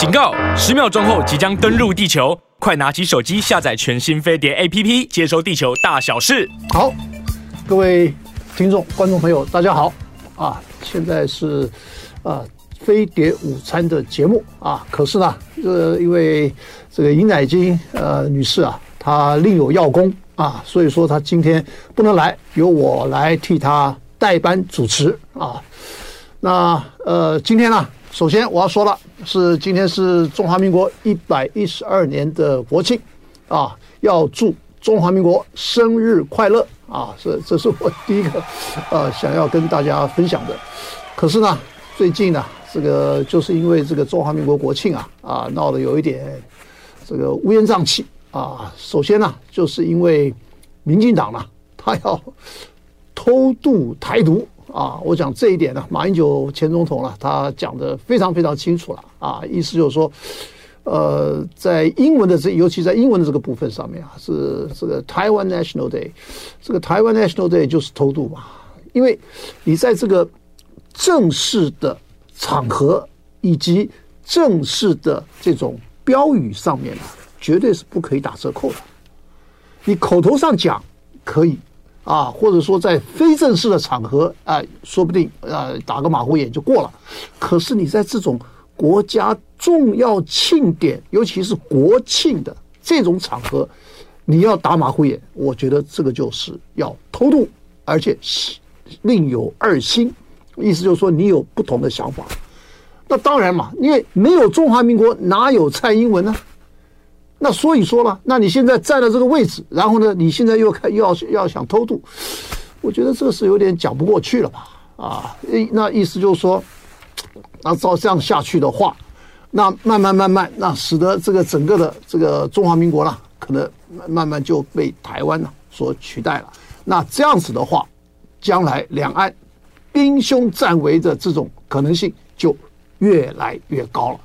警告！十秒钟后即将登陆地球，快拿起手机下载全新飞碟 APP，接收地球大小事。好，各位听众、观众朋友，大家好啊！现在是啊飞碟午餐的节目啊，可是呢，呃，因为这个尹乃菁呃女士啊，她另有要功啊，所以说她今天不能来，由我来替她代班主持啊。那呃，今天呢，首先我要说了，是今天是中华民国一百一十二年的国庆，啊，要祝中华民国生日快乐啊！这这是我第一个呃想要跟大家分享的。可是呢，最近呢，这个就是因为这个中华民国国庆啊啊闹得有一点这个乌烟瘴气啊。首先呢，就是因为民进党呢，他要偷渡台独。啊，我讲这一点呢，马英九前总统了，他讲的非常非常清楚了啊，意思就是说，呃，在英文的这，尤其在英文的这个部分上面啊，是这个台湾 National Day，这个台湾 National Day 就是偷渡嘛，因为你在这个正式的场合以及正式的这种标语上面呢，绝对是不可以打折扣的，你口头上讲可以。啊，或者说在非正式的场合啊，说不定啊打个马虎眼就过了。可是你在这种国家重要庆典，尤其是国庆的这种场合，你要打马虎眼，我觉得这个就是要偷渡，而且另有二心，意思就是说你有不同的想法。那当然嘛，因为没有中华民国，哪有蔡英文呢？那所以说了，那你现在站在这个位置，然后呢，你现在又开又要要想偷渡，我觉得这个是有点讲不过去了吧？啊，那意思就是说，那照这样下去的话，那慢慢慢慢，那使得这个整个的这个中华民国呢，可能慢慢就被台湾呢所取代了。那这样子的话，将来两岸兵凶战危的这种可能性就越来越高了。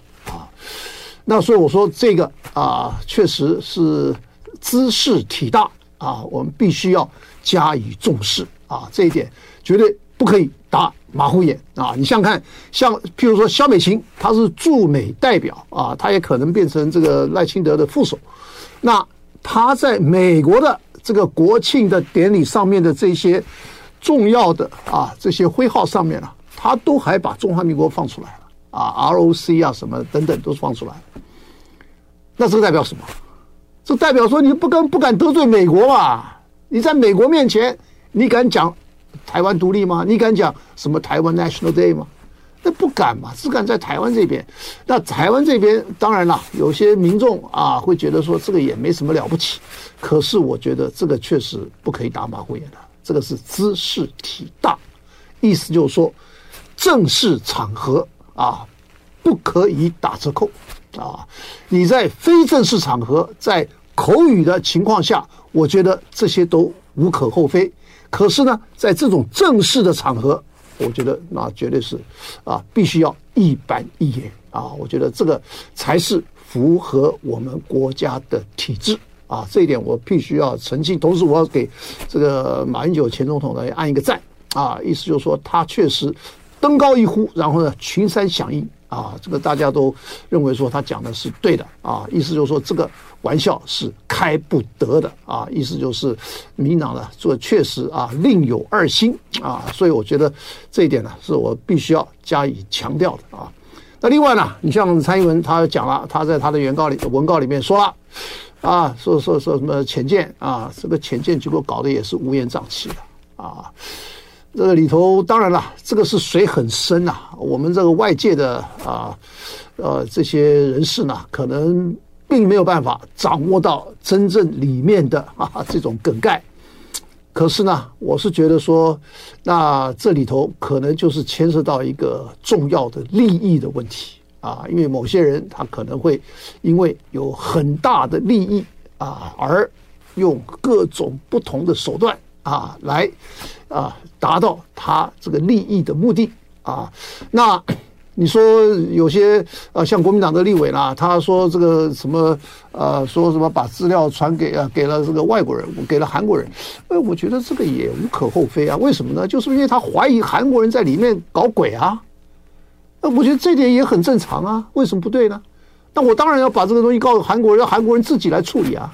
那所以我说这个啊，确实是兹事体大啊，我们必须要加以重视啊，这一点绝对不可以打马虎眼啊！你想想看，像譬如说肖美琴，她是驻美代表啊，她也可能变成这个赖清德的副手。那她在美国的这个国庆的典礼上面的这些重要的啊这些徽号上面呢，她都还把中华民国放出来了。啊，ROC 啊，什么等等都放出来了，那这个代表什么？这代表说你不跟不敢得罪美国嘛？你在美国面前，你敢讲台湾独立吗？你敢讲什么台湾 National Day 吗？那不敢嘛，只敢在台湾这边。那台湾这边当然了，有些民众啊会觉得说这个也没什么了不起，可是我觉得这个确实不可以打马虎眼的，这个是兹事体大，意思就是说正式场合。啊，不可以打折扣啊！你在非正式场合，在口语的情况下，我觉得这些都无可厚非。可是呢，在这种正式的场合，我觉得那绝对是啊，必须要一板一眼啊！我觉得这个才是符合我们国家的体制啊！这一点我必须要澄清。同时，我要给这个马英九前总统呢按一个赞啊！意思就是说，他确实。登高一呼，然后呢，群山响应啊！这个大家都认为说他讲的是对的啊，意思就是说这个玩笑是开不得的啊，意思就是民进党呢，这确实啊另有二心啊，所以我觉得这一点呢是我必须要加以强调的啊。那另外呢，你像蔡英文他讲了，他在他的原告里文告里面说了啊，说说说什么浅见啊，这个浅见结果搞得也是乌烟瘴气的啊。这个里头当然了，这个是水很深呐、啊。我们这个外界的啊，呃，这些人士呢，可能并没有办法掌握到真正里面的啊这种梗概。可是呢，我是觉得说，那这里头可能就是牵涉到一个重要的利益的问题啊，因为某些人他可能会因为有很大的利益啊，而用各种不同的手段。啊，来，啊，达到他这个利益的目的啊。那你说有些啊，像国民党的立委啦，他说这个什么呃，说什么把资料传给啊，给了这个外国人，给了韩国人。哎，我觉得这个也无可厚非啊。为什么呢？就是因为他怀疑韩国人在里面搞鬼啊。那我觉得这点也很正常啊。为什么不对呢？那我当然要把这个东西告诉韩国人，让韩国人自己来处理啊。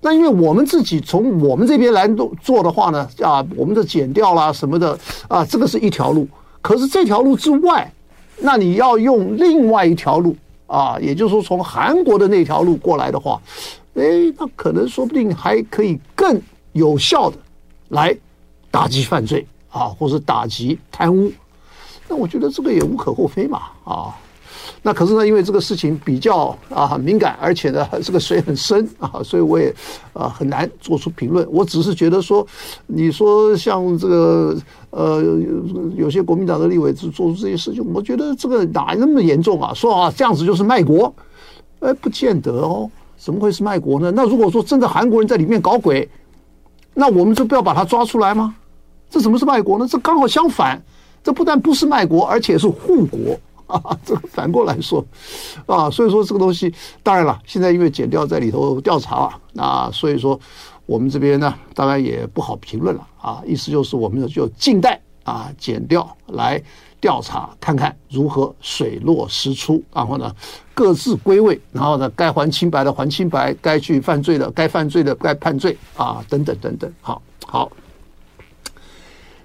那因为我们自己从我们这边来做做的话呢，啊，我们的减掉啦什么的啊，这个是一条路。可是这条路之外，那你要用另外一条路啊，也就是说从韩国的那条路过来的话，哎，那可能说不定还可以更有效的来打击犯罪啊，或是打击贪污。那我觉得这个也无可厚非嘛，啊。那可是呢，因为这个事情比较啊敏感，而且呢这个水很深啊，所以我也啊很难做出评论。我只是觉得说，你说像这个呃有些国民党的立委做做出这些事情，我觉得这个哪那么严重啊？说啊这样子就是卖国，哎不见得哦，怎么会是卖国呢？那如果说真的韩国人在里面搞鬼，那我们就不要把他抓出来吗？这怎么是卖国呢？这刚好相反，这不但不是卖国，而且是护国。啊，这个反过来说，啊，所以说这个东西，当然了，现在因为减掉在里头调查啊，那所以说我们这边呢，当然也不好评论了啊。意思就是我们就静待啊减掉来调查，看看如何水落石出，然后呢各自归位，然后呢该还清白的还清白，该去犯罪的该犯罪的该判罪啊，等等等等，好，好。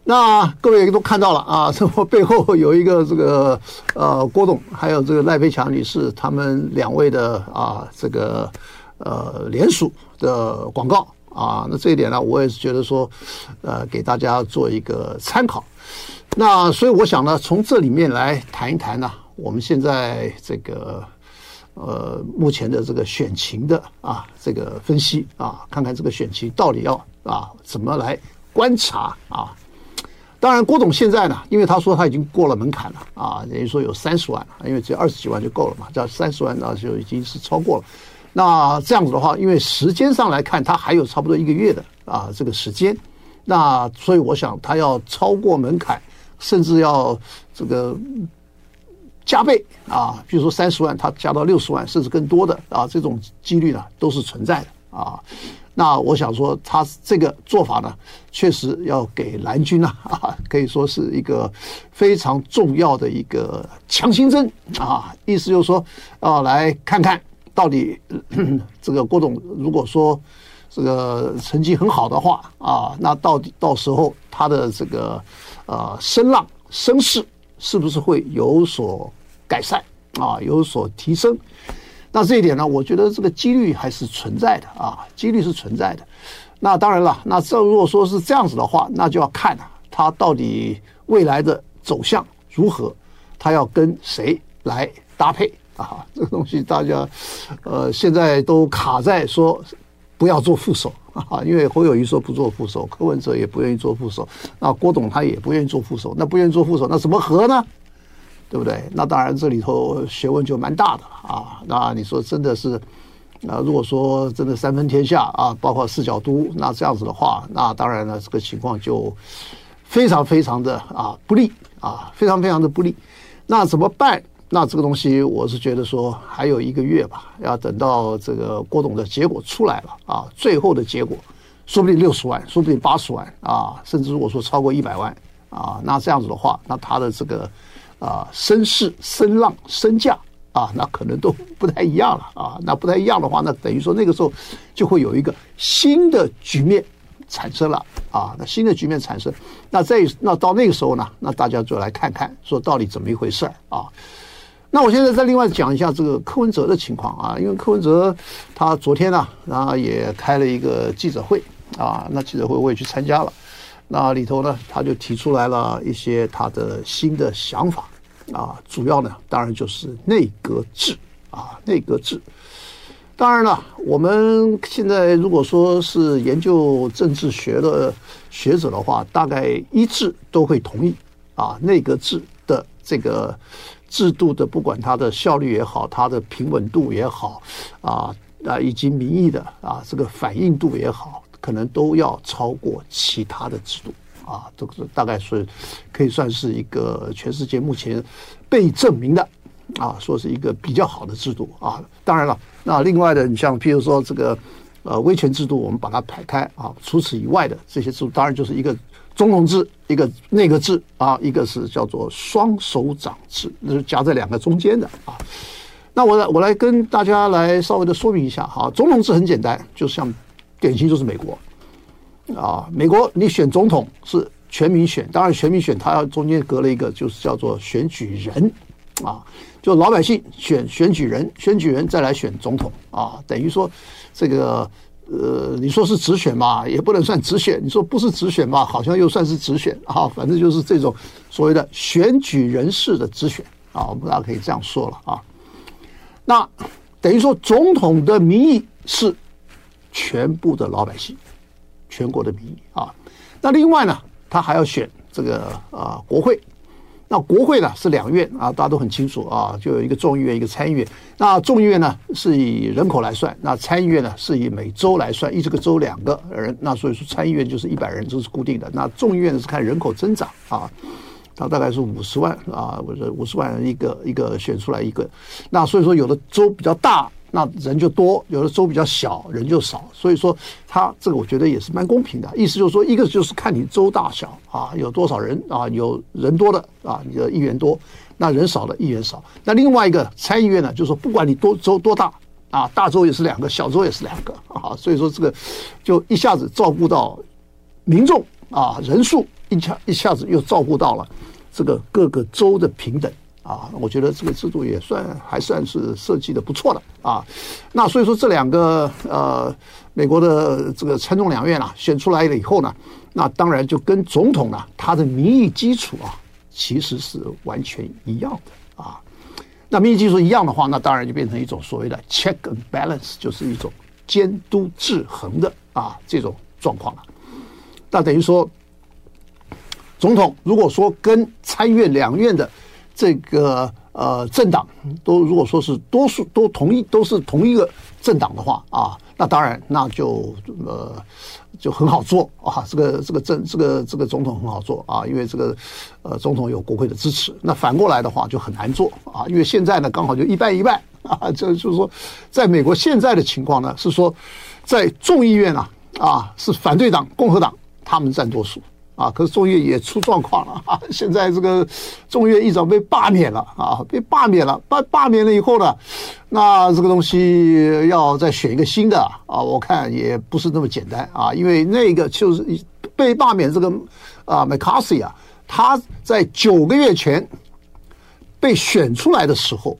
那各位都看到了啊，这 我背后有一个这个呃郭董，还有这个赖飞强女士，他们两位的啊这个呃联署的广告啊，那这一点呢，我也是觉得说，呃，给大家做一个参考。那所以我想呢，从这里面来谈一谈呢，我们现在这个呃目前的这个选情的啊这个分析啊，看看这个选情到底要啊怎么来观察啊。当然，郭总现在呢，因为他说他已经过了门槛了啊，等于说有三十万了，因为只有二十几万就够了嘛，这三十万那就已经是超过了。那这样子的话，因为时间上来看，他还有差不多一个月的啊这个时间，那所以我想他要超过门槛，甚至要这个加倍啊，比如说三十万，他加到六十万，甚至更多的啊，这种几率呢都是存在的啊。那我想说，他这个做法呢，确实要给蓝军呢 啊，可以说是一个非常重要的一个强心针啊。意思就是说，啊，来看看到底 这个郭董如果说这个成绩很好的话啊，那到底到时候他的这个呃声浪声势是不是会有所改善啊，有所提升？那这一点呢，我觉得这个几率还是存在的啊，几率是存在的。那当然了，那这如果说是这样子的话，那就要看啊，他到底未来的走向如何，他要跟谁来搭配啊？这个东西大家呃现在都卡在说不要做副手啊，因为侯友谊说不做副手，柯文哲也不愿意做副手，那郭董他也不愿意做副手，那不愿意做副手，那怎么合呢？对不对？那当然，这里头学问就蛮大的了啊。那你说真的是，啊，如果说真的三分天下啊，包括四角都，那这样子的话，那当然呢，这个情况就非常非常的啊不利啊，非常非常的不利。那怎么办？那这个东西，我是觉得说还有一个月吧，要等到这个郭董的结果出来了啊，最后的结果，说不定六十万，说不定八十万啊，甚至如果说超过一百万啊，那这样子的话，那他的这个。啊，声势、声浪、身价啊，那可能都不太一样了啊。那不太一样的话，那等于说那个时候就会有一个新的局面产生了啊。那新的局面产生，那在那到那个时候呢，那大家就来看看，说到底怎么一回事啊？那我现在再另外讲一下这个柯文哲的情况啊，因为柯文哲他昨天呢，然后也开了一个记者会啊，那记者会我也去参加了，那里头呢，他就提出来了一些他的新的想法。啊，主要呢，当然就是内阁制啊，内阁制。当然了，我们现在如果说是研究政治学的学者的话，大概一致都会同意啊，内阁制的这个制度的，不管它的效率也好，它的平稳度也好，啊啊，以及民意的啊这个反应度也好，可能都要超过其他的制度。啊，这个大概是可以算是一个全世界目前被证明的啊，说是一个比较好的制度啊。当然了，那另外的，你像譬如说这个呃威权制度，我们把它排开啊。除此以外的这些制度，当然就是一个总统制，一个内阁制啊，一个是叫做双手掌制，那是夹在两个中间的啊。那我来我来跟大家来稍微的说明一下哈，总统制很简单，就像典型就是美国啊，美国你选总统是全民选，当然全民选它要中间隔了一个就是叫做选举人啊，就老百姓选选举人，选举人再来选总统啊，等于说这个呃你说是直选嘛，也不能算直选，你说不是直选嘛，好像又算是直选啊，反正就是这种所谓的选举人式的直选啊，我们大家可以这样说了啊。那等于说，总统的民意是全部的老百姓，全国的民意啊。那另外呢，他还要选这个啊、国会。那国会呢是两院啊，大家都很清楚啊，就有一个众议院，一个参议院。那众议院呢是以人口来算，那参议院呢是以每州来算，一这个州两个人。那所以说参议院就是一百人，这是固定的。那众议院是看人口增长啊。他大概是五十万啊，五十万人一个一个选出来一个，那所以说有的州比较大，那人就多；有的州比较小，人就少。所以说他这个我觉得也是蛮公平的，意思就是说，一个就是看你州大小啊，有多少人啊，有人多的啊，你的议员多；那人少的议员少。那另外一个参议院呢，就是说不管你多州多大啊，大州也是两个，小州也是两个啊，所以说这个就一下子照顾到民众啊，人数。一下一下子又照顾到了这个各个州的平等啊，我觉得这个制度也算还算是设计的不错的啊。那所以说这两个呃美国的这个参众两院啊选出来了以后呢，那当然就跟总统呢他的民意基础啊其实是完全一样的啊。那民意基础一样的话，那当然就变成一种所谓的 check and balance，就是一种监督制衡的啊这种状况了。那等于说。总统如果说跟参院两院的这个呃政党都如果说是多数都同意都是同一个政党的话啊，那当然那就呃就很好做啊，这个这个政这个这个总统很好做啊，因为这个呃总统有国会的支持。那反过来的话就很难做啊，因为现在呢刚好就一半一半 啊，这就是说在美国现在的情况呢是说在众议院啊啊是反对党共和党他们占多数。啊，可是众议院也出状况了 啊！现在这个众议院议长被罢免了啊，被罢免了。罢罢免了以后呢，那这个东西要再选一个新的啊，我看也不是那么简单啊，因为那个就是被罢免这个啊，McCarthy 啊，他在九个月前被选出来的时候，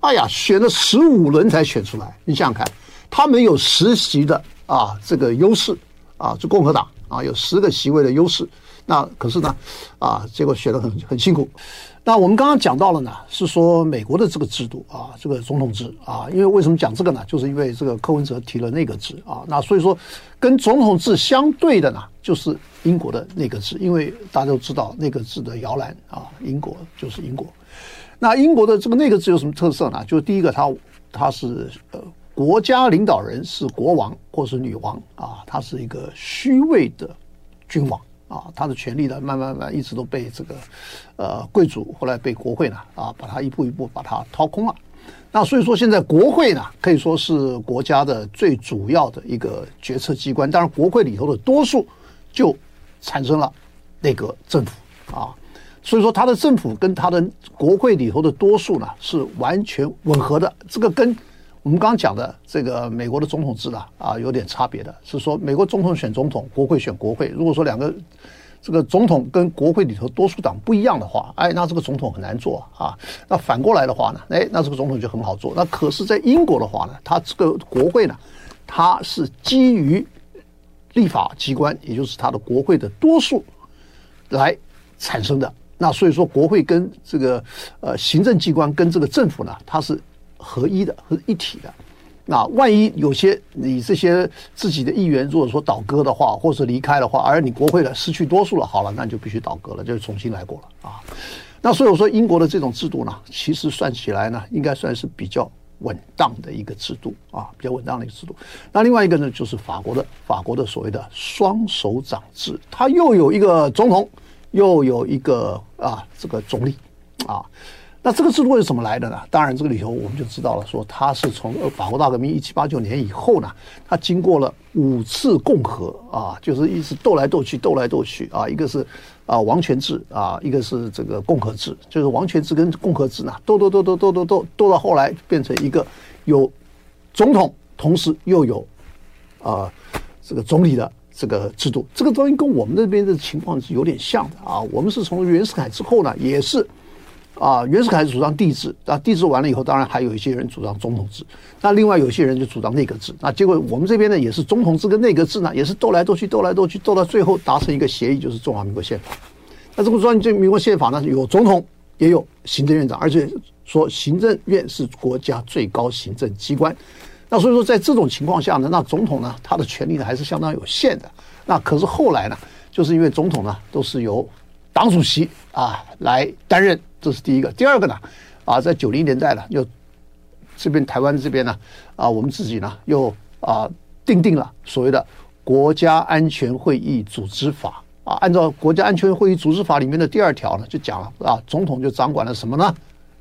哎呀，选了十五轮才选出来。你想想看，他没有实习的啊，这个优势啊，就共和党。啊，有十个席位的优势，那可是呢，啊，结果选得很很辛苦。那我们刚刚讲到了呢，是说美国的这个制度啊，这个总统制啊，因为为什么讲这个呢？就是因为这个柯文哲提了内阁制啊，那所以说跟总统制相对的呢，就是英国的内阁制，因为大家都知道内阁制的摇篮啊，英国就是英国。那英国的这个内阁制有什么特色呢？就是第一个它，它它是呃。国家领导人是国王或是女王啊，他是一个虚位的君王啊，他的权力呢，慢慢慢一直都被这个呃贵族，后来被国会呢啊，把他一步一步把它掏空了。那所以说，现在国会呢可以说是国家的最主要的一个决策机关。当然，国会里头的多数就产生了内阁政府啊，所以说他的政府跟他的国会里头的多数呢是完全吻合的。这个跟我们刚讲的这个美国的总统制啊，啊，有点差别的，是说美国总统选总统，国会选国会。如果说两个这个总统跟国会里头多数党不一样的话，哎，那这个总统很难做啊。那反过来的话呢，哎，那这个总统就很好做。那可是，在英国的话呢，它这个国会呢，它是基于立法机关，也就是它的国会的多数来产生的。那所以说，国会跟这个呃行政机关跟这个政府呢，它是。合一的，和一体的。那万一有些你这些自己的议员如果说倒戈的话，或者离开的话，而你国会的失去多数了，好了，那就必须倒戈了，就重新来过了啊。那所以我说，英国的这种制度呢，其实算起来呢，应该算是比较稳当的一个制度啊，比较稳当的一个制度。那另外一个呢，就是法国的法国的所谓的双手掌制，它又有一个总统，又有一个啊这个总理啊。那这个制度是怎么来的呢？当然，这个里头我们就知道了，说它是从法国大革命一七八九年以后呢，它经过了五次共和啊，就是一直斗来斗去，斗来斗去啊。一个是啊王权制啊，一个是这个共和制，就是王权制跟共和制呢斗斗斗斗斗斗斗斗到后来变成一个有总统，同时又有啊这个总理的这个制度，这个东西跟我们那边的情况是有点像的啊。我们是从袁世凯之后呢，也是。啊，袁世凯主张帝制，啊，帝制完了以后，当然还有一些人主张总统制，那另外有些人就主张内阁制，那结果我们这边呢，也是总统制跟内阁制呢，也是斗来斗去，斗来斗去，斗到最后达成一个协议，就是中华民国宪法。那这个中华民国宪法呢，有总统，也有行政院长，而且说行政院是国家最高行政机关。那所以说，在这种情况下呢，那总统呢，他的权力呢还是相当有限的。那可是后来呢，就是因为总统呢都是由党主席啊来担任。这是第一个，第二个呢，啊，在九零年代呢，又这边台湾这边呢，啊，我们自己呢又啊定定了所谓的国家安全会议组织法啊，按照国家安全会议组织法里面的第二条呢，就讲了啊，总统就掌管了什么呢？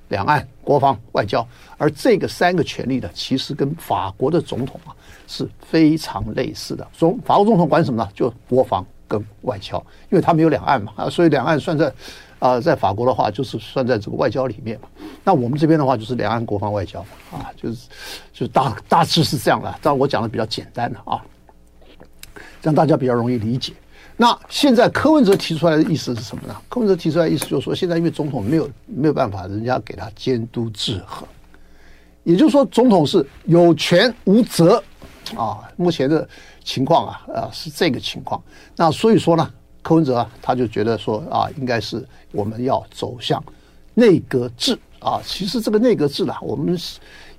两岸、国防、外交，而这个三个权力呢，其实跟法国的总统啊是非常类似的。总法国总统管什么呢？就国防跟外交，因为他没有两岸嘛啊，所以两岸算在。啊、在法国的话，就是算在这个外交里面嘛。那我们这边的话，就是两岸国防外交嘛。啊，就是就大大致是这样的。当然，我讲的比较简单的啊，让大家比较容易理解。那现在柯文哲提出来的意思是什么呢？柯文哲提出来的意思就是说，现在因为总统没有没有办法，人家给他监督制衡，也就是说，总统是有权无责啊。目前的情况啊，啊是这个情况。那所以说呢？柯文哲啊，他就觉得说啊，应该是我们要走向内阁制啊。其实这个内阁制呢，我们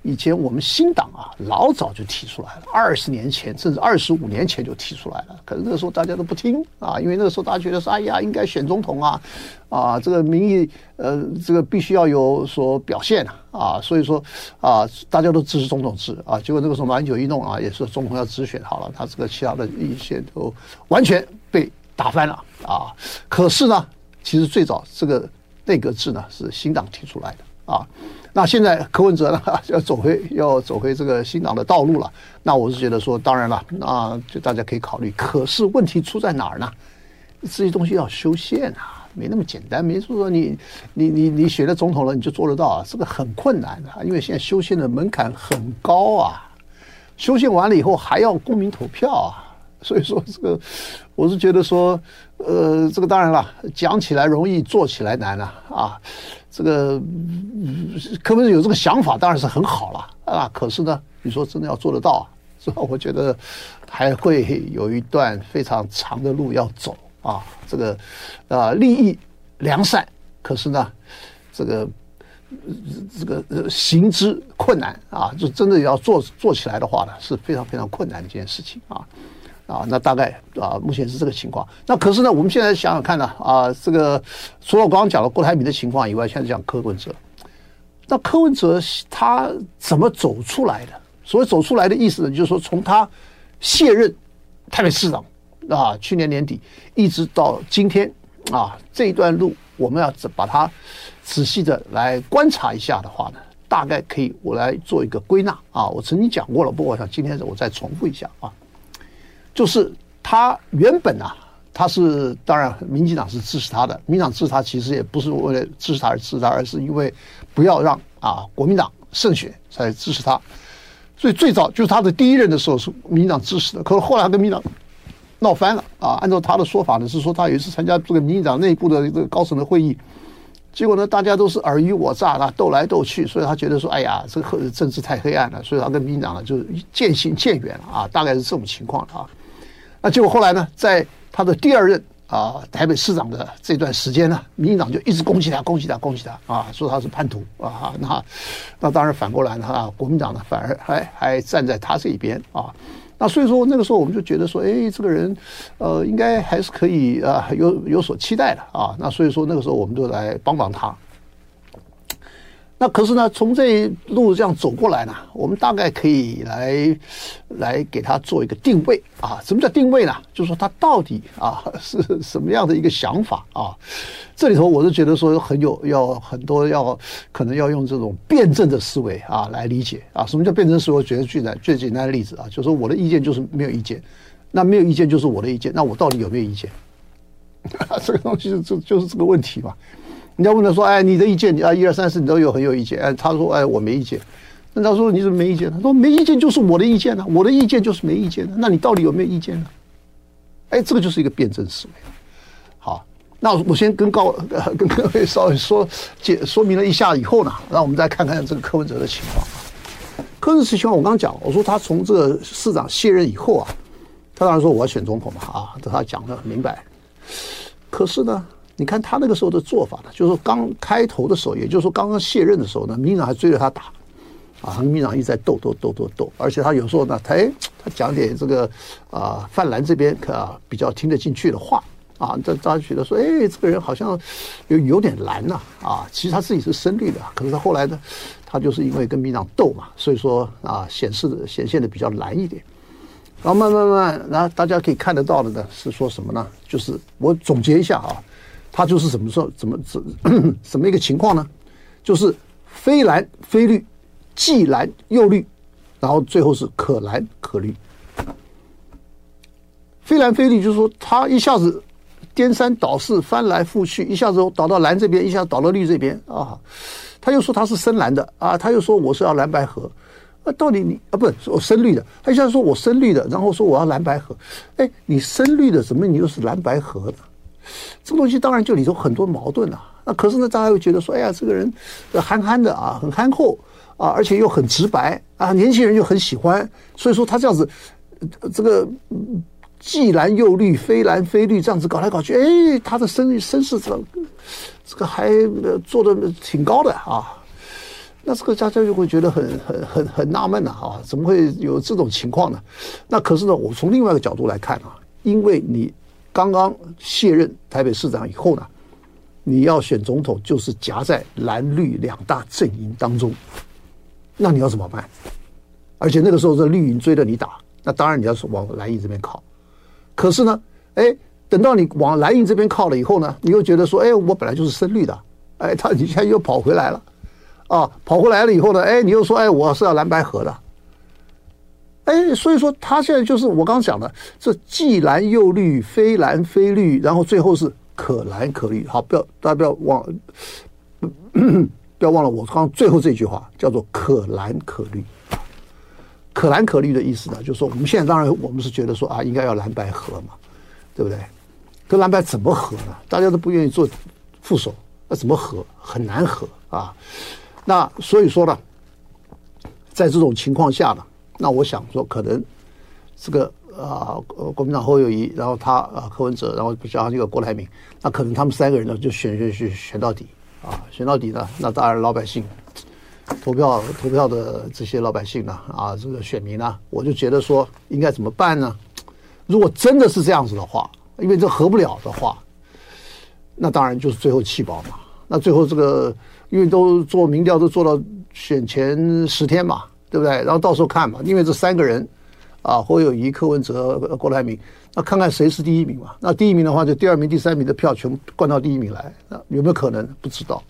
以前我们新党啊，老早就提出来了，二十年前甚至二十五年前就提出来了。可是那个时候大家都不听啊，因为那个时候大家觉得说，哎呀，应该选总统啊，啊，这个民意呃，这个必须要有所表现啊，所以说啊，大家都支持总统制啊。结果那个时候马英九一弄啊，也是总统要直选好了，他这个其他的一些都完全被。打翻了啊！可是呢，其实最早这个内阁制呢是新党提出来的啊。那现在柯文哲呢 要走回要走回这个新党的道路了。那我是觉得说，当然了，那就大家可以考虑。可是问题出在哪儿呢？这些东西要修宪啊，没那么简单。没说说你你你你选了总统了你就做得到啊，这个很困难的。因为现在修宪的门槛很高啊，修宪完了以后还要公民投票啊。所以说，这个我是觉得说，呃，这个当然了，讲起来容易，做起来难了啊。这个可不是有这个想法，当然是很好了啊。可是呢，你说真的要做得到啊，是吧？我觉得还会有一段非常长的路要走啊。这个啊，利益良善，可是呢，这个这个行之困难啊。就真的要做做起来的话呢，是非常非常困难的一件事情啊。啊，那大概啊，目前是这个情况。那可是呢，我们现在想想看呢，啊，这个除了我刚刚讲的郭台铭的情况以外，现在讲柯文哲。那柯文哲他怎么走出来的？所谓走出来的意思呢，就是说从他卸任台北市长啊，去年年底一直到今天啊，这一段路我们要把它仔细的来观察一下的话呢，大概可以我来做一个归纳啊。我曾经讲过了，不过我想今天我再重复一下啊。就是他原本啊，他是当然，民进党是支持他的。民进党支持他，其实也不是为了支持他而支持他，而是因为不要让啊国民党胜选才支持他。所以最早就是他的第一任的时候是民进党支持的，可是后来跟民进党闹翻了啊。按照他的说法呢，是说他有一次参加这个民进党内部的这个高层的会议，结果呢大家都是尔虞我诈啊，斗来斗去，所以他觉得说，哎呀，这个政治太黑暗了，所以他跟民进党呢就渐行渐远了啊，大概是这种情况啊。那结果后来呢，在他的第二任啊台北市长的这段时间呢，民进党就一直攻击他，攻击他，攻击他啊，说他是叛徒啊。那那当然反过来呢，啊，国民党呢反而还还站在他这一边啊。那所以说那个时候我们就觉得说，哎，这个人呃应该还是可以啊有有所期待的啊。那所以说那个时候我们就来帮帮他。那可是呢，从这一路这样走过来呢，我们大概可以来来给他做一个定位啊。什么叫定位呢？就是说他到底啊是什么样的一个想法啊？这里头我是觉得说很有要很多要可能要用这种辩证的思维啊来理解啊。什么叫辩证思维？我觉得最简最简单的例子啊，就是说我的意见就是没有意见，那没有意见就是我的意见，那我到底有没有意见？这个东西就就是这个问题嘛。人家问他说：“哎，你的意见啊，一二三四你都有很有意见。”哎，他说：“哎，我没意见。”那他说：“你怎么没意见？”他说：“没意见就是我的意见呢、我的意见就是没意见的。那你到底有没有意见呢？”哎，这个就是一个辩证思维。好，那我先跟高跟各位稍微说解说明了一下以后呢，让我们再看看这个柯文哲的情况。柯文哲情况我刚讲，我说他从这个市长卸任以后啊，他当然说我要选总统嘛啊，这他讲得很明白。可是呢？你看他那个时候的做法呢，就是说刚开头的时候，也就是说刚刚卸任的时候呢，民进党还追着他打，啊，民进党一直在斗斗斗斗斗，而且他有时候呢，他哎，他讲点这个啊，泛蓝这边可啊比较听得进去的话。啊，这大家觉得说，哎，这个人好像有有点蓝呐，啊，其实他自己是深绿的，可是他后来呢，他就是因为跟民进党斗嘛，所以说啊，显示的显现的比较蓝一点，然后慢慢慢慢，然后大家可以看得到的呢，是说什么呢？就是我总结一下啊。他就是怎么说？怎么 怎怎么一个情况呢？就是非蓝非绿，既蓝又绿，然后最后是可蓝可绿。非蓝非绿就是说，他一下子颠三倒四，翻来覆去，一下子倒到蓝这边，一下倒到绿这边啊。他又说他是深蓝的啊，他又说我是要蓝白合。那到底你啊，不是我深绿的？他一下说我深绿的，然后说我要蓝白合。哎，你深绿的怎么你又是蓝白合呢？这个东西当然就里头很多矛盾啊。那可是呢，大家会觉得说，哎呀，这个人憨憨的啊，很憨厚啊，而且又很直白啊，年轻人又很喜欢。所以说他这样子，这个既蓝又绿，非蓝非绿，这样子搞来搞去，哎，他的声声势这这个还做的挺高的啊。那这个大家就会觉得很很很很纳闷了啊，怎么会有这种情况呢？那可是呢，我从另外一个角度来看啊，因为你。刚刚卸任台北市长以后呢，你要选总统，就是夹在蓝绿两大阵营当中，那你要怎么办？而且那个时候是绿营追着你打，那当然你要是往蓝营这边靠。可是呢，哎，等到你往蓝营这边靠了以后呢，你又觉得说，哎，我本来就是深绿的，哎，他你现在又跑回来了，啊，跑回来了以后呢，哎，你又说，哎，我是要蓝白合的。哎，所以说他现在就是我刚刚讲的，这既蓝又绿，非蓝非绿，然后最后是可蓝可绿。好，不要大家不要忘，不要忘了我刚最后这句话叫做可蓝可绿。可蓝可绿的意思呢，就是说我们现在当然我们是觉得说啊，应该要蓝白合嘛，对不对？跟蓝白怎么合呢？大家都不愿意做副手，那怎么合？很难合啊。那所以说呢，在这种情况下呢。那我想说，可能这个啊，国民党侯友宜，然后他啊柯文哲，然后加上这个郭台铭，那可能他们三个人呢就选选选选到底啊，选到底呢，那当然老百姓投票投票的这些老百姓呢啊，这个选民呢，我就觉得说应该怎么办呢？如果真的是这样子的话，因为这合不了的话，那当然就是最后弃保嘛。那最后这个因为都做民调都做到选前十天嘛。对不对？然后到时候看嘛，因为这三个人，啊，侯友谊、柯文哲、郭台铭，那看看谁是第一名嘛。那第一名的话，就第二名、第三名的票全部灌到第一名来，那有没有可能？不知道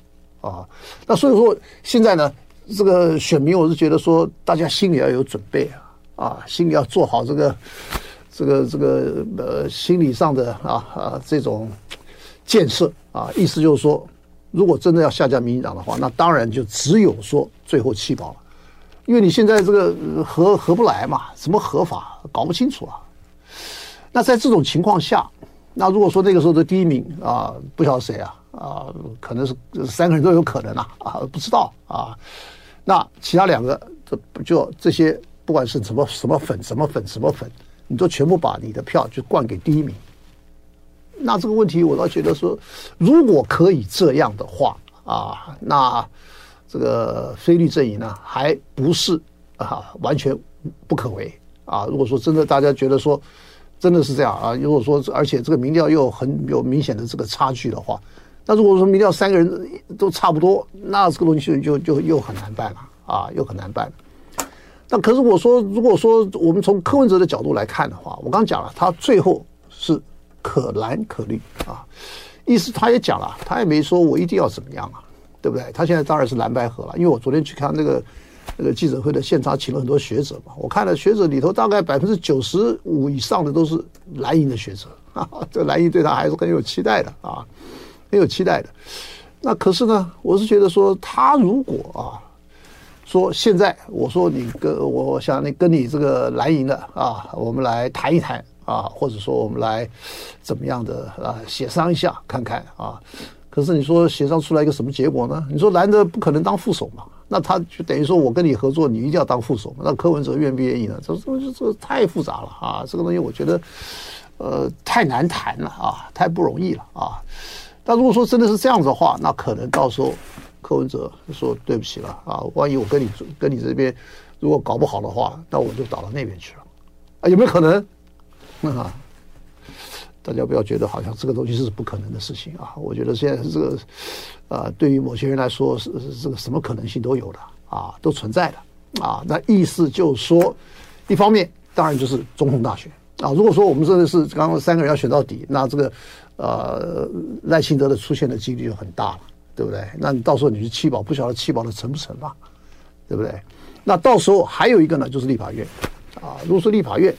啊。那所以说，现在呢，这个选民，我是觉得说，大家心里要有准备啊，啊，心里要做好这个、这个、这个呃心理上的啊啊这种建设啊。意思就是说，如果真的要下架民进党的话，那当然就只有说最后弃保了。因为你现在这个合合不来嘛，什么合法搞不清楚啊？那在这种情况下，那如果说那个时候的第一名啊，不晓得谁啊啊，可能是三个人都有可能啊啊，不知道啊。那其他两个，这不就这些，不管是什么什么粉什么粉什么粉，你都全部把你的票就灌给第一名。那这个问题，我倒觉得说，如果可以这样的话啊，那。这个非绿阵营呢，还不是啊完全不可为啊。如果说真的大家觉得说真的是这样啊，如果说而且这个民调又很有明显的这个差距的话，那如果说民调三个人都差不多，那这个东西就就，又很难办了啊，又很难办。那可是我说，如果说我们从柯文哲的角度来看的话，我刚讲了，他最后是可蓝可绿啊，意思他也讲了，他也没说我一定要怎么样啊。对不对？他现在当然是蓝白合了，因为我昨天去看那个那个记者会的现场，请了很多学者嘛。我看了学者里头，大概百分之九十五以上的都是蓝营的学者啊，这蓝营对他还是很有期待的啊，很有期待的。那可是呢，我是觉得说，他如果啊，说现在我说你跟我想你跟你这个蓝营的啊，我们来谈一谈啊，或者说我们来怎么样的啊，协商一下看看啊。可是你说协商出来一个什么结果呢？你说蓝的不可能当副手嘛？那他就等于说我跟你合作，你一定要当副手嘛？那柯文哲愿不愿意呢？这这这这太复杂了啊！这个东西我觉得，呃，太难谈了啊，太不容易了啊。但如果说真的是这样子的话，那可能到时候柯文哲说对不起了啊，万一我跟你跟你这边如果搞不好的话，那我就倒到那边去了啊？有没有可能？啊？大家不要觉得好像这个东西是不可能的事情啊！我觉得现在这个，呃，对于某些人来说是是这个什么可能性都有的啊，都存在的啊。那意思就说，一方面当然就是总统大选啊。如果说我们真的是刚刚三个人要选到底，那这个呃赖清德的出现的几率就很大了，对不对？那你到时候你去弃保，不晓得弃保的成不成嘛，对不对？那到时候还有一个呢，就是立法院啊。如果说立法院，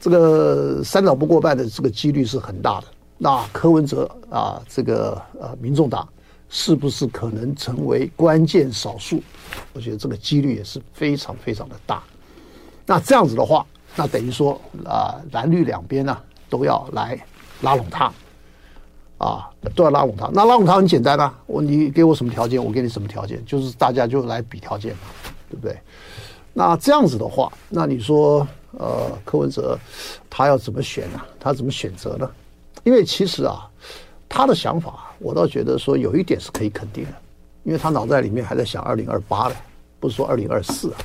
这个三党不过半的这个几率是很大的。那柯文哲啊，这个呃，民众党是不是可能成为关键少数？我觉得这个几率也是非常非常的大。那这样子的话，那等于说啊，蓝绿两边呢都要来拉拢他，啊，都要拉拢他。那拉拢他很简单啊，我你给我什么条件，我给你什么条件，就是大家就来比条件嘛，对不对？那这样子的话，那你说？呃，柯文哲他要怎么选呢？他怎么选择呢？因为其实啊，他的想法，我倒觉得说有一点是可以肯定的，因为他脑袋里面还在想二零二八的，不是说二零二四啊。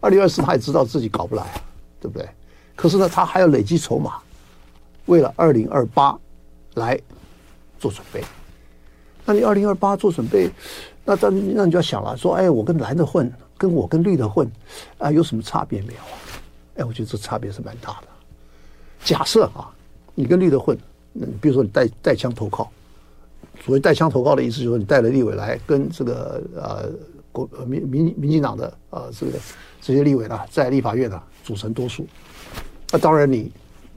二零二四他也知道自己搞不来啊，对不对？可是呢，他还要累积筹码，为了二零二八来做准备。那你二零二八做准备，那那那你就要想了，说哎，我跟蓝的混，跟我跟绿的混啊，有什么差别没有？哎，我觉得这差别是蛮大的。假设啊，你跟绿的混，那你比如说你带带枪投靠，所谓带枪投靠的意思就是你带了立委来跟这个呃国民民民进党的呃这个这些立委呢，在立法院呢组成多数，那当然你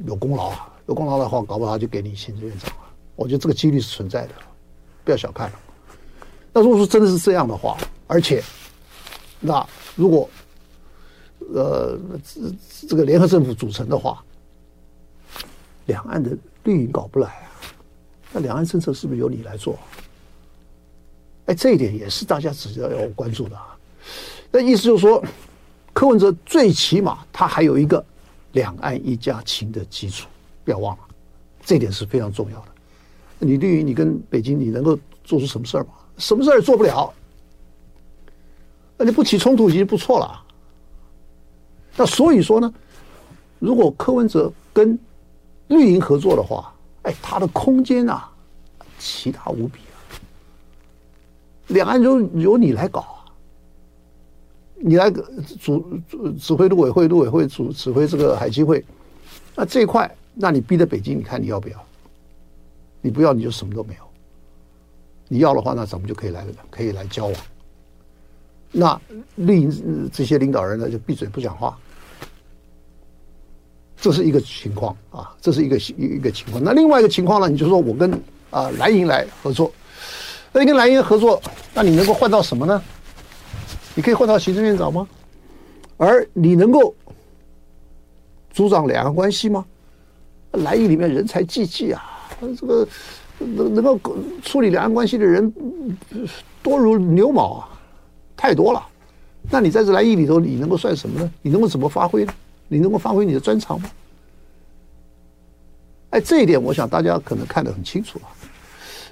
有功劳啊，有功劳的话，搞不好就给你行政院长了。我觉得这个几率是存在的，不要小看了。那如果说真的是这样的话，而且那如果。呃，这这个联合政府组成的话，两岸的绿营搞不来啊，那两岸政策是不是由你来做？哎，这一点也是大家值得要关注的啊。那意思就是说，柯文哲最起码他还有一个两岸一家亲的基础，不要忘了，这点是非常重要的。你绿营，你跟北京，你能够做出什么事儿吗？什么事儿也做不了。那你不起冲突已经不错了。那所以说呢，如果柯文哲跟绿营合作的话，哎，他的空间啊，奇大无比啊。两岸就由你来搞啊，你来主主指挥陆委会，陆委会主指挥这个海基会，那这一块，那你逼着北京，你看你要不要？你不要，你就什么都没有。你要的话，那咱们就可以来可以来交往。那绿营这些领导人呢，就闭嘴不讲话，这是一个情况啊，这是一个一个情况。那另外一个情况呢，你就说我跟啊蓝营来合作，那你跟蓝营合作，那你能够换到什么呢？你可以换到行政院长吗？而你能够组长两岸关系吗？蓝营里面人才济济啊，这个能能够处理两岸关系的人多如牛毛啊。太多了，那你在这来意里头，你能够算什么呢？你能够怎么发挥呢？你能够发挥你的专长吗？哎，这一点我想大家可能看得很清楚啊。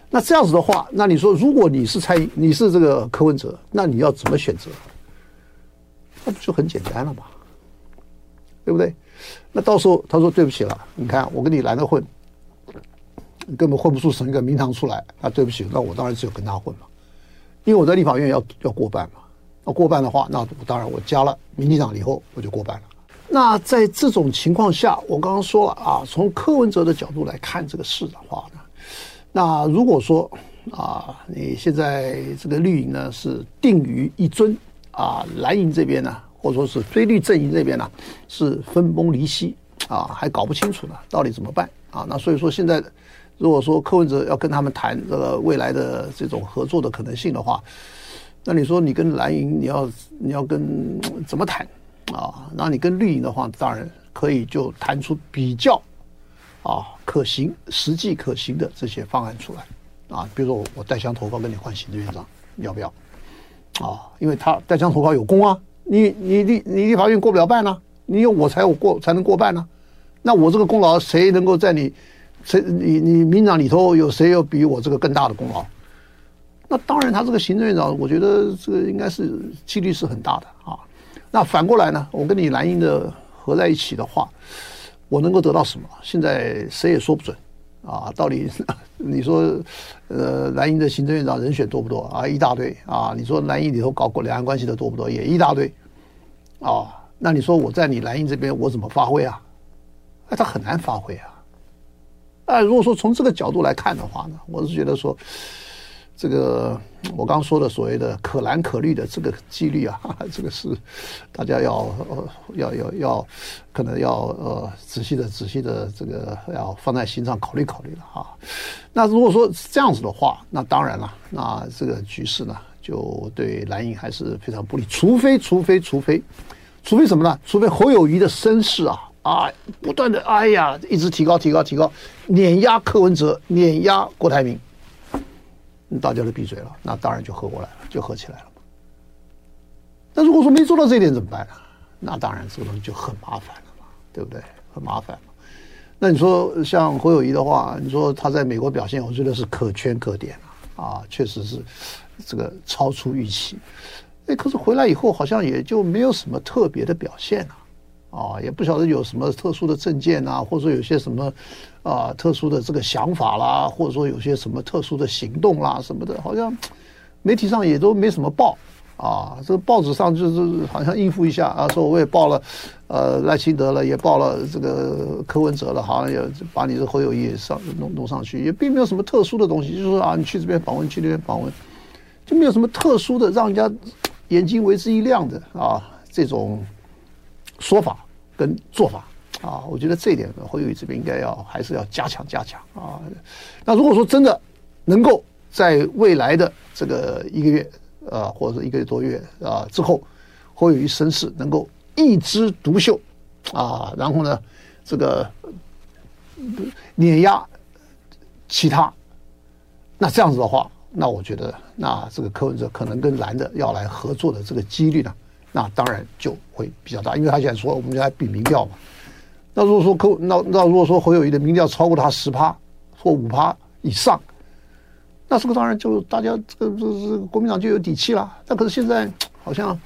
那这样子的话，那你说，如果你是蔡，你是这个柯文哲，那你要怎么选择？那不就很简单了吗？对不对？那到时候他说对不起了，你看我跟你蓝的混，根本混不出什么一个名堂出来。那对不起，那我当然只有跟他混嘛。因为我在立法院要要过半嘛，那过半的话，那当然我加了民进党以后，我就过半了。那在这种情况下，我刚刚说了啊，从柯文哲的角度来看这个事的话呢，那如果说啊，你现在这个绿营呢是定于一尊啊，蓝营这边呢，或者说是非绿阵营这边呢是分崩离析啊，还搞不清楚呢，到底怎么办啊。那所以说现在，如果说柯文哲要跟他们谈这个未来的这种合作的可能性的话，那你说你跟蓝营你要你要跟怎么谈啊？那你跟绿营的话，当然可以就谈出比较啊可行、实际可行的这些方案出来啊。比如说我我带枪投靠跟你换行政院长，要不要？啊，因为他带枪投靠有功啊，你你立你立法院过不了半呢、啊，你有我才有过才能过半呢、那我这个功劳谁能够在你谁你你民党里头有谁有比我这个更大的功劳？那当然，他这个行政院长，我觉得这个应该是几率是很大的啊。那反过来呢，我跟你蓝营的合在一起的话，我能够得到什么？现在谁也说不准啊。到底 你说，呃，蓝营的行政院长人选多不多啊？一大堆啊。你说蓝营里头搞过两岸关系的多不多？也一大堆啊。那你说我在你蓝营这边，我怎么发挥啊？哎，他很难发挥啊。哎，如果说从这个角度来看的话呢，我是觉得说。这个我刚说的所谓的可蓝可绿的这个几率啊，这个是大家要要要要可能要呃仔细的仔细的这个要放在心上考虑考虑了哈。那如果说这样子的话，那当然了，那这个局势呢就对蓝营还是非常不利，除非除非除非除非什么呢？除非侯友谊的身世啊啊不断的哎呀一直提高提高提高，碾压柯文哲，碾压郭台铭。大家都闭嘴了，那当然就合过来了，就合起来了嘛。那如果说没做到这一点怎么办呢？那当然这个东西就很麻烦了嘛，对不对？很麻烦。那你说像侯友谊的话，你说他在美国表现，我觉得是可圈可点啊，啊，确实是这个超出预期。哎，可是回来以后好像也就没有什么特别的表现了。啊，也不晓得有什么特殊的证件啊，或者说有些什么啊特殊的这个想法啦，或者说有些什么特殊的行动啦什么的，好像媒体上也都没什么报啊。这报纸上就是好像应付一下啊，说我也报了，呃赖清德了，也报了这个柯文哲了，好像也把你的侯友谊上弄弄上去，也并没有什么特殊的东西，就是说啊，你去这边访问，去那边访问，就没有什么特殊的让人家眼睛为之一亮的啊这种。说法跟做法啊，我觉得这一点侯友宜这边应该要还是要加强加强啊。那如果说真的能够在未来的这个一个月啊，或者一个多月啊之后，侯友宜声势能够一枝独秀啊，然后呢，这个碾压其他，那这样子的话，那我觉得那这个柯文哲可能跟蓝的要来合作的这个几率呢？那当然就会比较大，因为他现在说我们就来比民调嘛。那如果说柯那那如果说侯友谊的民调超过他十趴或五趴以上，那这个当然就大家这个这这国民党就有底气了。但可是现在好像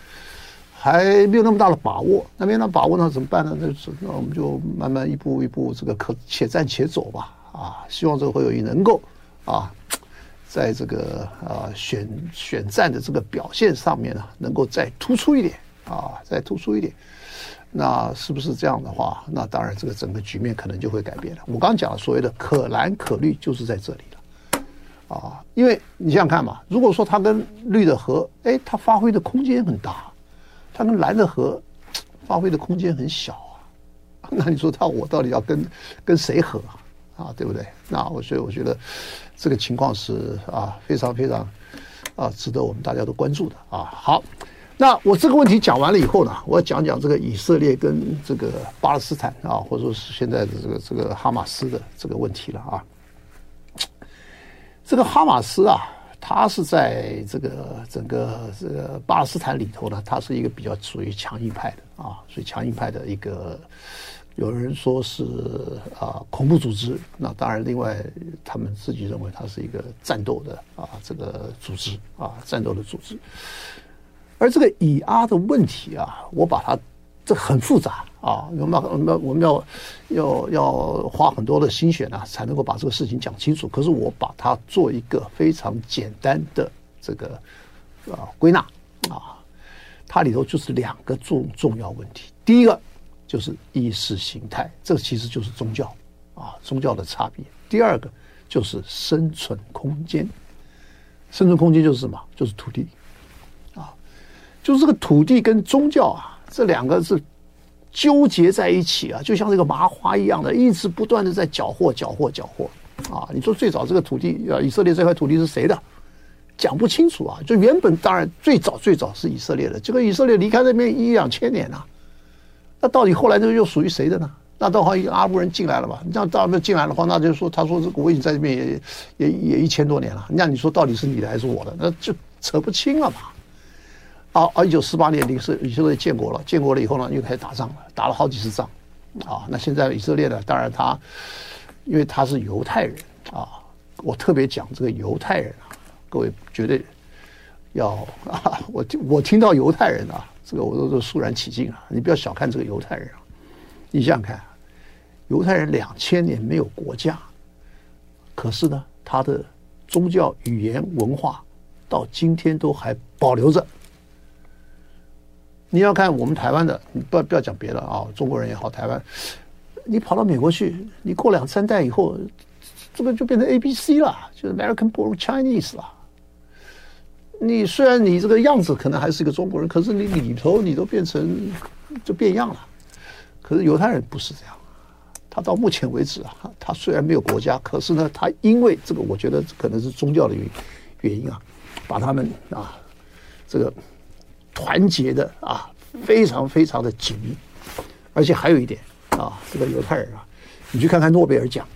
还没有那么大的把握，那没有那把握那怎么办呢？那那我们就慢慢一步一步这个可且战且走吧。啊，希望这个侯友谊能够啊。在这个啊选选战的这个表现上面呢，能够再突出一点啊，再突出一点，那是不是这样的话？那当然，这个整个局面可能就会改变了。我刚刚讲所谓的可蓝可绿，就是在这里了啊，因为你想想看嘛，如果说他跟绿的合，哎，他发挥的空间很大；他跟蓝的合，发挥的空间很小啊。那你说他我到底要跟跟谁合啊？啊，对不对？那我所以我觉得这个情况是啊，非常非常啊，值得我们大家都关注的啊。好，那我这个问题讲完了以后呢，我要讲讲这个以色列跟这个巴勒斯坦啊，或者说是现在的这个这个哈马斯的这个问题了啊。这个哈马斯啊，它是在这个整个这个巴勒斯坦里头呢，它是一个比较属于强硬派的啊，属于强硬派的一个。有人说是啊恐怖组织，那当然，另外他们自己认为它是一个战斗的啊这个组织啊战斗的组织。而这个以阿的问题啊，我把它这很复杂啊，我们要我们要我们要要要花很多的心血呢，才能够把这个事情讲清楚。可是我把它做一个非常简单的这个啊归纳啊，它里头就是两个重重要问题，第一个。就是意识形态，这其实就是宗教啊，宗教的差别。第二个就是生存空间，生存空间就是什么？就是土地啊，就是这个土地跟宗教啊，这两个是纠结在一起啊，就像这个麻花一样的，一直不断的在搅和、搅和、搅和啊！你说最早这个土地啊，以色列这块土地是谁的？讲不清楚啊！就原本当然最早最早是以色列的，这个以色列离开那边一两千年了，啊，那到底后来这个又属于谁的呢？那到后来阿拉伯人进来了吧？这样到那进来的话，那就是说他说这个我已经在这边也也也一千多年了，那你说到底是你的还是我的？那就扯不清了嘛！啊啊！一九四八年，以色以色列建国了，建国了以后呢，又开始打仗了，打了好几次仗啊。那现在以色列呢，当然他因为他是犹太人啊，我特别讲这个犹太人啊。各位绝对要啊！我我听到犹太人啊，这个我都是肃然起敬啊！你不要小看这个犹太人啊！你想想看，犹太人两千年没有国家，可是呢，他的宗教、语言、文化到今天都还保留着。你要看我们台湾的，你不要不要讲别的啊，中国人也好，台湾，你跑到美国去，你过两三代以后，这个就变成 A B C 了，就是 American Born Chinese 了。你虽然你这个样子可能还是一个中国人，可是你里头你都变成就变样了。可是犹太人不是这样，他到目前为止啊，他虽然没有国家，可是呢，他因为这个，我觉得可能是宗教的原原因啊，把他们啊这个团结的啊非常非常的紧密。而且还有一点啊，这个犹太人啊，你去看看诺贝尔奖，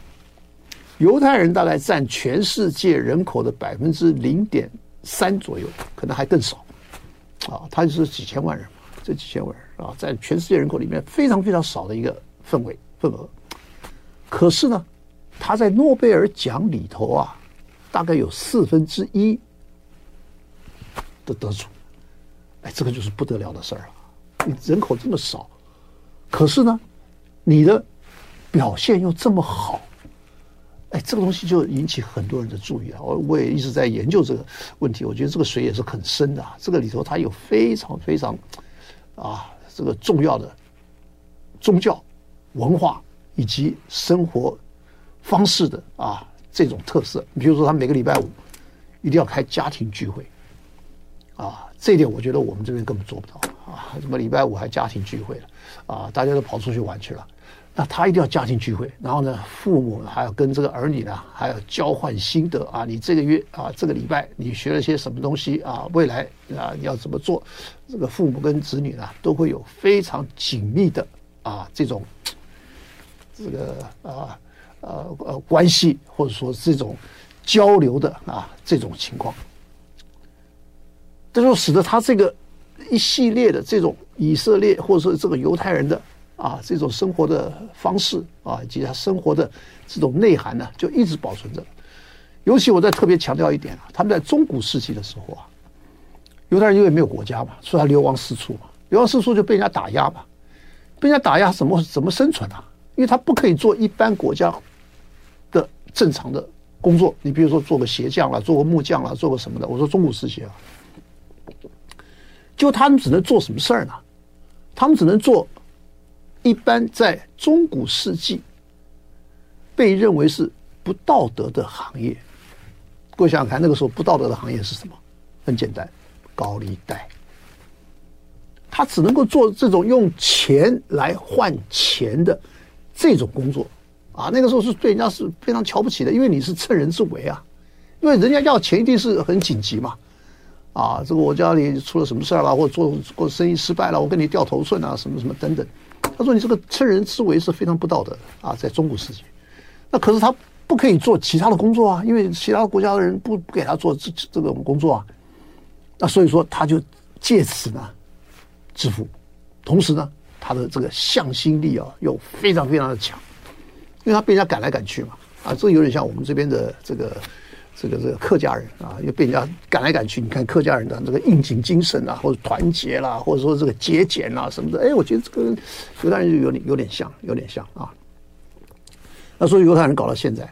犹太人大概占全世界人口的百分之零点。三左右，可能还更少，啊，他就是几千万人，这几千万人啊，在全世界人口里面非常非常少的一个氛围份额。可是呢，他在诺贝尔奖里头啊，大概有四分之一的得主，哎，这个就是不得了的事儿了。你人口这么少，可是呢，你的表现又这么好。哎，这个东西就引起很多人的注意啊！我我也一直在研究这个问题，我觉得这个水也是很深的。这个里头它有非常非常啊这个重要的宗教文化以及生活方式的啊这种特色。比如说，他每个礼拜五一定要开家庭聚会啊，这一点我觉得我们这边根本做不到啊！什么礼拜五还家庭聚会了啊？大家都跑出去玩去了。那他一定要家庭聚会，然后呢，父母还要跟这个儿女呢，还要交换心得啊。你这个月啊，这个礼拜你学了些什么东西啊？未来啊，你要怎么做？这个父母跟子女呢，都会有非常紧密的啊这种这个啊呃呃关系，或者说这种交流的啊这种情况，这就使得他这个一系列的这种以色列或者说这个犹太人的。啊，这种生活的方式啊，以及他生活的这种内涵呢，就一直保存着。尤其我再特别强调一点啊，他们在中古世纪的时候啊，犹太人因为没有国家嘛，所以他流亡四处嘛，流亡四处就被人家打压嘛，被人家打压怎么怎么生存啊？因为他不可以做一般国家的正常的工作，你比如说做个鞋匠啦，做个木匠啦，做个什么的。我说中古世纪啊，就他们只能做什么事儿呢？他们只能做。一般在中古世纪被认为是不道德的行业，各位想想看，那个时候不道德的行业是什么？很简单，高利贷。他只能够做这种用钱来换钱的这种工作啊。那个时候是对人家是非常瞧不起的，因为你是趁人之危啊，因为人家要钱一定是很紧急嘛。啊，这个我家里出了什么事儿了，或者做过生意失败了，我跟你掉头寸啊，什么什么等等。他说：“你这个趁人之危是非常不道德的啊，在中古世纪，那可是他不可以做其他的工作啊，因为其他国家的人不不给他做这这种工作啊。那所以说，他就借此呢致富，同时呢，他的这个向心力啊又非常非常的强，因为他被人家赶来赶去嘛啊，这有点像我们这边的这个。”这个这个客家人啊，又被人家赶来赶去。你看客家人的这个应景精神啊，或者团结啦，或者说这个节俭啦什么的，哎，我觉得这个犹太人就有点有点像，有点像啊。那所以犹太人搞到现在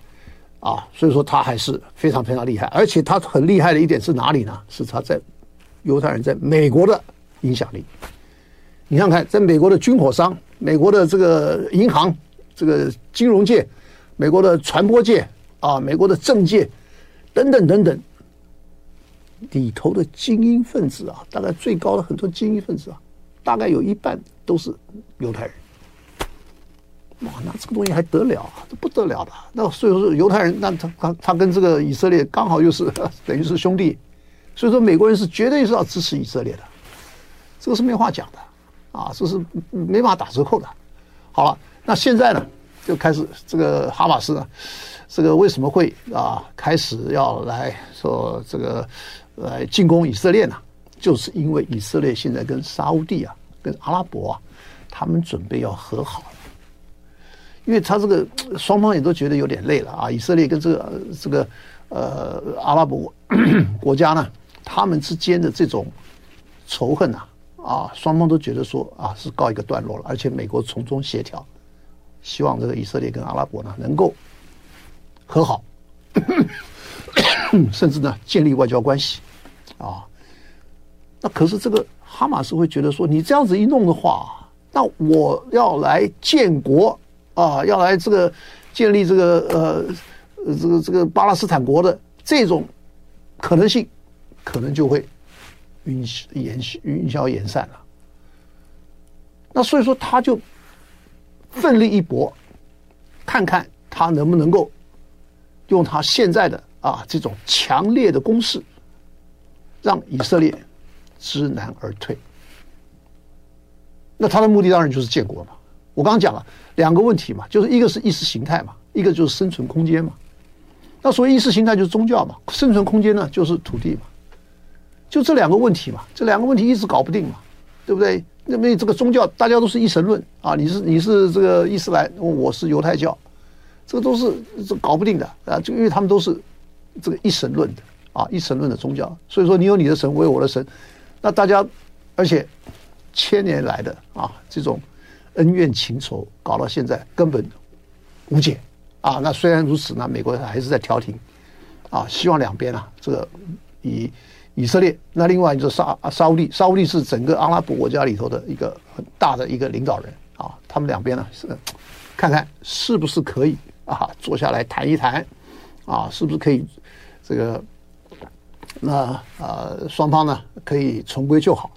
啊，所以说他还是非常非常厉害。而且他很厉害的一点是哪里呢？是他在犹太人在美国的影响力。你看看，在美国的军火商、美国的这个银行、这个金融界、美国的传播界啊、美国的政界。等等等等，里头的精英分子啊，大概最高的很多精英分子啊，大概有一半都是犹太人。哇，那这个东西还得了啊？这不得了的。那所以说犹太人，那他他他跟这个以色列刚好又是等于是兄弟，所以说美国人是绝对是要支持以色列的，这个是没话讲的啊，这是没法打折扣的。好了，那现在呢，就开始这个哈马斯呢，这个为什么会啊开始要来说这个来进攻以色列呢？就是因为以色列现在跟沙乌地啊，跟阿拉伯啊，他们准备要和好。因为他这个双方也都觉得有点累了啊，以色列跟这个这个呃阿拉伯 国家呢，他们之间的这种仇恨呐，啊，双方都觉得说啊是告一个段落了，而且美国从中协调，希望这个以色列跟阿拉伯呢能够和好，甚至呢建立外交关系啊。那可是这个哈马斯会觉得说，你这样子一弄的话，那我要来建国。啊，要来这个建立这个呃，这个这个巴勒斯坦国的这种可能性，可能就会云烟云消云散了。那所以说，他就奋力一搏，看看他能不能够用他现在的啊这种强烈的攻势，让以色列知难而退。那他的目的当然就是建国嘛。我刚刚讲了两个问题嘛，就是一个是意识形态嘛，一个就是生存空间嘛。那所谓意识形态就是宗教嘛，生存空间呢就是土地嘛。就这两个问题嘛，这两个问题一直搞不定嘛，对不对？因为这个宗教大家都是一神论啊，你是你是这个伊斯兰，我是犹太教，这个都是这搞不定的啊，就因为他们都是这个一神论的啊，一神论的宗教。所以说你有你的神，我有我的神，那大家而且千年来的啊这种。恩怨情仇搞到现在根本无解啊！那虽然如此呢，美国还是在调停啊，希望两边啊，这个以以色列，那另外就是沙沙乌地，沙乌地是整个阿拉伯国家里头的一个很大的一个领导人啊，他们两边呢是看看是不是可以啊坐下来谈一谈啊，是不是可以这个那呃双方呢可以重归旧好。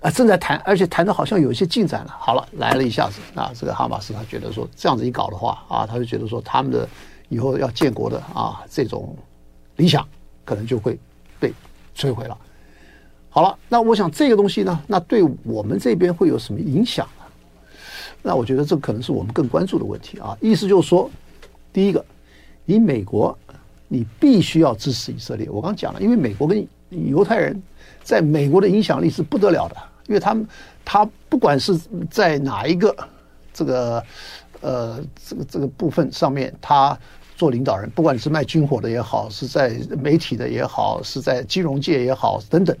啊，正在谈，而且谈的好像有一些进展了。好了，来了一下子啊，这个哈马斯他觉得说这样子一搞的话啊，他就觉得说他们的以后要建国的啊这种理想可能就会被摧毁了。好了，那我想这个东西呢，那对我们这边会有什么影响？那我觉得这可能是我们更关注的问题啊。意思就是说，第一个，你美国你必须要支持以色列。我刚讲了，因为美国跟犹太人。在美国的影响力是不得了的，因为他们他不管是在哪一个这个呃这个这个部分上面，他做领导人，不管是卖军火的也好，是在媒体的也好，是在金融界也好等等，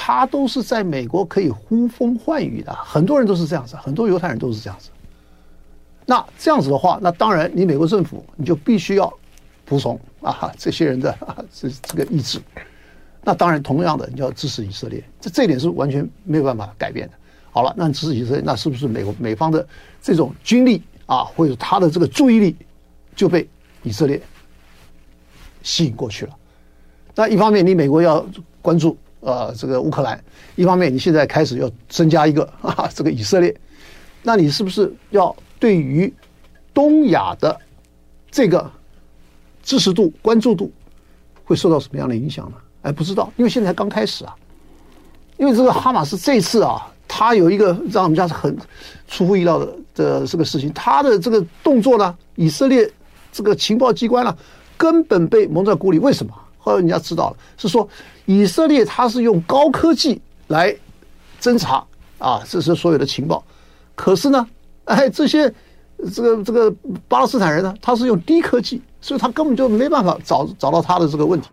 他都是在美国可以呼风唤雨的。很多人都是这样子，很多犹太人都是这样子。那这样子的话，那当然你美国政府你就必须要服从啊这些人的啊这这个意志。那当然，同样的，你要支持以色列，这这点是完全没有办法改变的。好了，那支持以色列，那是不是美国美方的这种军力啊，或者他的这个注意力就被以色列吸引过去了？那一方面，你美国要关注呃这个乌克兰；一方面，你现在开始要增加一个啊这个以色列，那你是不是要对于东亚的这个支持度、关注度会受到什么样的影响呢？哎，不知道，因为现在才刚开始啊。因为这个哈马斯这次啊，他有一个让我们家是很出乎意料的的这个事情，他的这个动作呢，以色列这个情报机关呢，根本被蒙在鼓里。为什么？后来人家知道了，是说以色列他是用高科技来侦查啊，这是所有的情报。可是呢，哎，这些这个这个巴勒斯坦人呢，他是用低科技，所以他根本就没办法找找到他的这个问题。